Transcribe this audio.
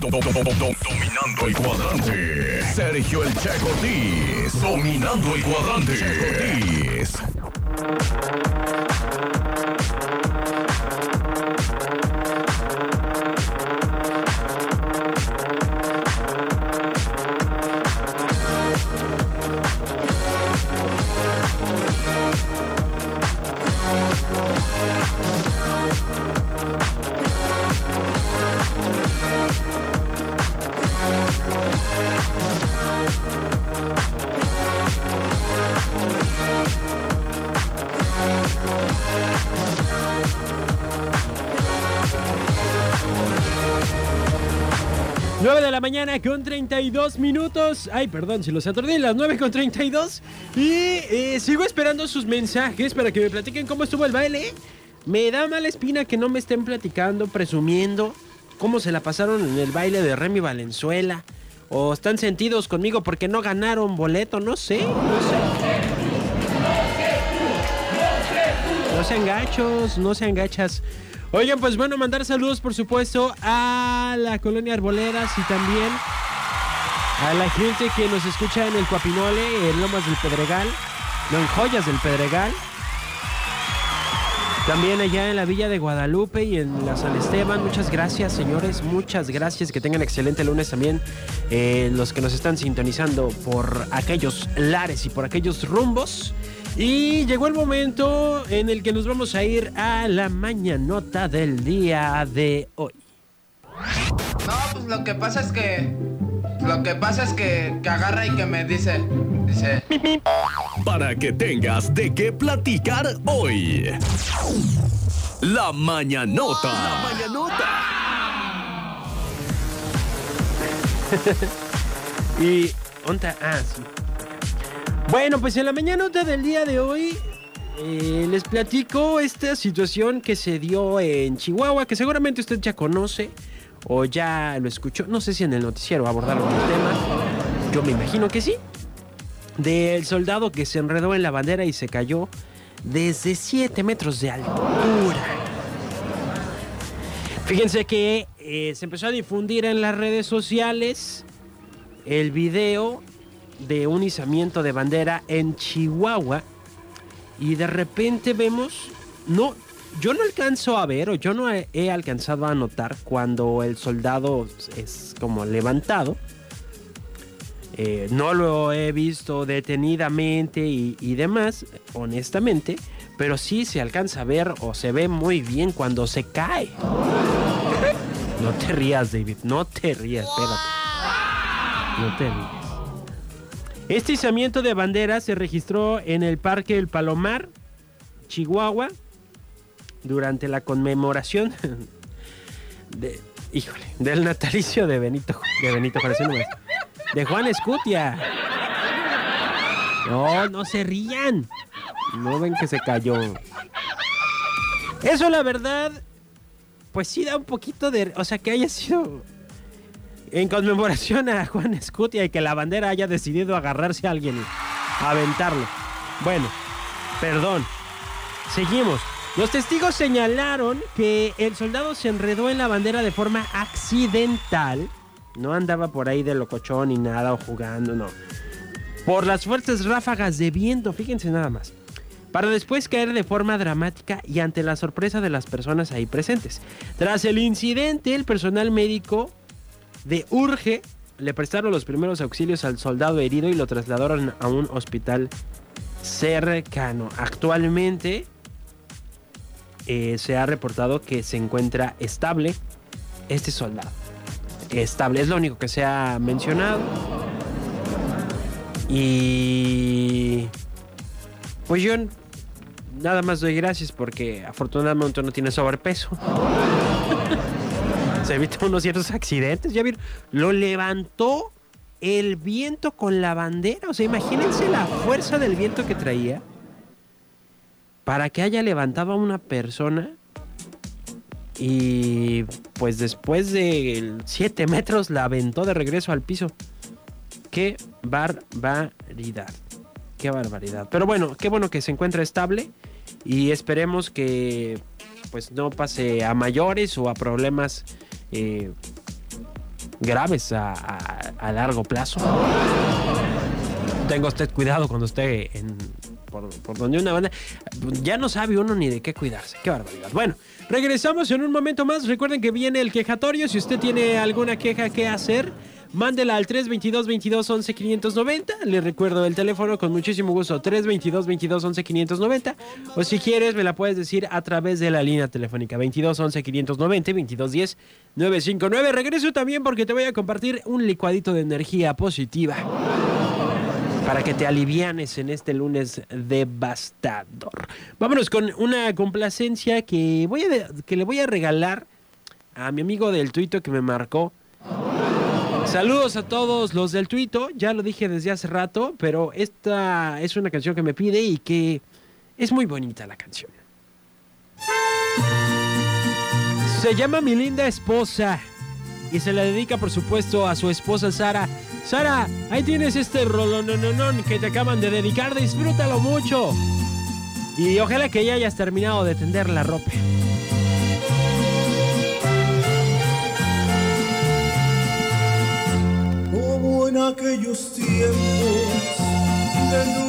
Dominando el cuadrante. Sergio el Che Cortés. Dominando el cuadrante. Che la mañana con 32 minutos. Ay, perdón, si los atordé, las 9 con 32. Y eh, sigo esperando sus mensajes para que me platiquen cómo estuvo el baile. Me da mala espina que no me estén platicando, presumiendo cómo se la pasaron en el baile de Remy Valenzuela. O están sentidos conmigo porque no ganaron boleto, no sé, no sé. No sean gachos, no sean gachas. Oigan, pues bueno, mandar saludos por supuesto a la colonia Arboleras y también a la gente que nos escucha en el Cuapinole, en Lomas del Pedregal, no en Joyas del Pedregal. También allá en la Villa de Guadalupe y en la San Esteban. Muchas gracias, señores. Muchas gracias. Que tengan excelente lunes también. Eh, los que nos están sintonizando por aquellos lares y por aquellos rumbos. Y llegó el momento en el que nos vamos a ir a la mañanota del día de hoy. No, pues lo que pasa es que. Lo que pasa es que, que agarra y que me dice. Dice. Para que tengas de qué platicar hoy. La mañanota. La mañanota. y. Onta, ah, sí. Bueno, pues en la mañana del día de hoy eh, les platico esta situación que se dio en Chihuahua, que seguramente usted ya conoce o ya lo escuchó. No sé si en el noticiero abordaron el tema. Yo me imagino que sí. Del soldado que se enredó en la bandera y se cayó desde 7 metros de altura. Fíjense que eh, se empezó a difundir en las redes sociales el video de un izamiento de bandera en Chihuahua y de repente vemos, no, yo no alcanzo a ver o yo no he, alcanzado a notar cuando el soldado es como levantado. Eh, no lo he visto detenidamente y, y, demás, honestamente, pero sí se alcanza a ver o se ve muy bien cuando se cae. No te rías, David, no te rías, espérate. No te rías. Este izamiento de bandera se registró en el Parque El Palomar, Chihuahua, durante la conmemoración de, híjole, del natalicio de Benito, de Benito Juárez, de Juan Escutia. No, no se rían. No ven que se cayó. Eso la verdad, pues sí da un poquito de, o sea, que haya sido en conmemoración a Juan Escutia y que la bandera haya decidido agarrarse a alguien y aventarlo. Bueno, perdón. Seguimos. Los testigos señalaron que el soldado se enredó en la bandera de forma accidental. No andaba por ahí de locochón ni nada o jugando, no. Por las fuertes ráfagas de viento, fíjense nada más. Para después caer de forma dramática y ante la sorpresa de las personas ahí presentes. Tras el incidente, el personal médico de Urge le prestaron los primeros auxilios al soldado herido y lo trasladaron a un hospital cercano. Actualmente eh, se ha reportado que se encuentra estable este soldado. Estable, es lo único que se ha mencionado. Y pues yo nada más doy gracias porque afortunadamente no tiene sobrepeso. se evita unos ciertos accidentes. Ya vieron, lo levantó el viento con la bandera. O sea, imagínense la fuerza del viento que traía para que haya levantado a una persona. Y pues después de 7 metros la aventó de regreso al piso. Qué barbaridad. Qué barbaridad. Pero bueno, qué bueno que se encuentra estable. Y esperemos que pues no pase a mayores o a problemas eh, graves a, largo plazo. Tenga usted cuidado cuando esté en, por, por donde una banda. Ya no sabe uno ni de qué cuidarse. Qué barbaridad. Bueno, regresamos en un momento más. Recuerden que viene el quejatorio. Si usted tiene alguna queja que hacer, mándela al 322 22 11 590. Le recuerdo el teléfono con muchísimo gusto. 322 22 11 590. O si quieres, me la puedes decir a través de la línea telefónica 22 11 590 22 10 959. Regreso también porque te voy a compartir un licuadito de energía positiva para que te alivianes en este lunes devastador. Vámonos con una complacencia que, voy a que le voy a regalar a mi amigo del tuito que me marcó. Saludos a todos los del tuito, ya lo dije desde hace rato, pero esta es una canción que me pide y que es muy bonita la canción. Se llama Mi linda esposa y se la dedica por supuesto a su esposa Sara. Sara, ahí tienes este rolonononón que te acaban de dedicar, disfrútalo mucho. Y ojalá que ya hayas terminado de tender la ropa. aquellos tiempos de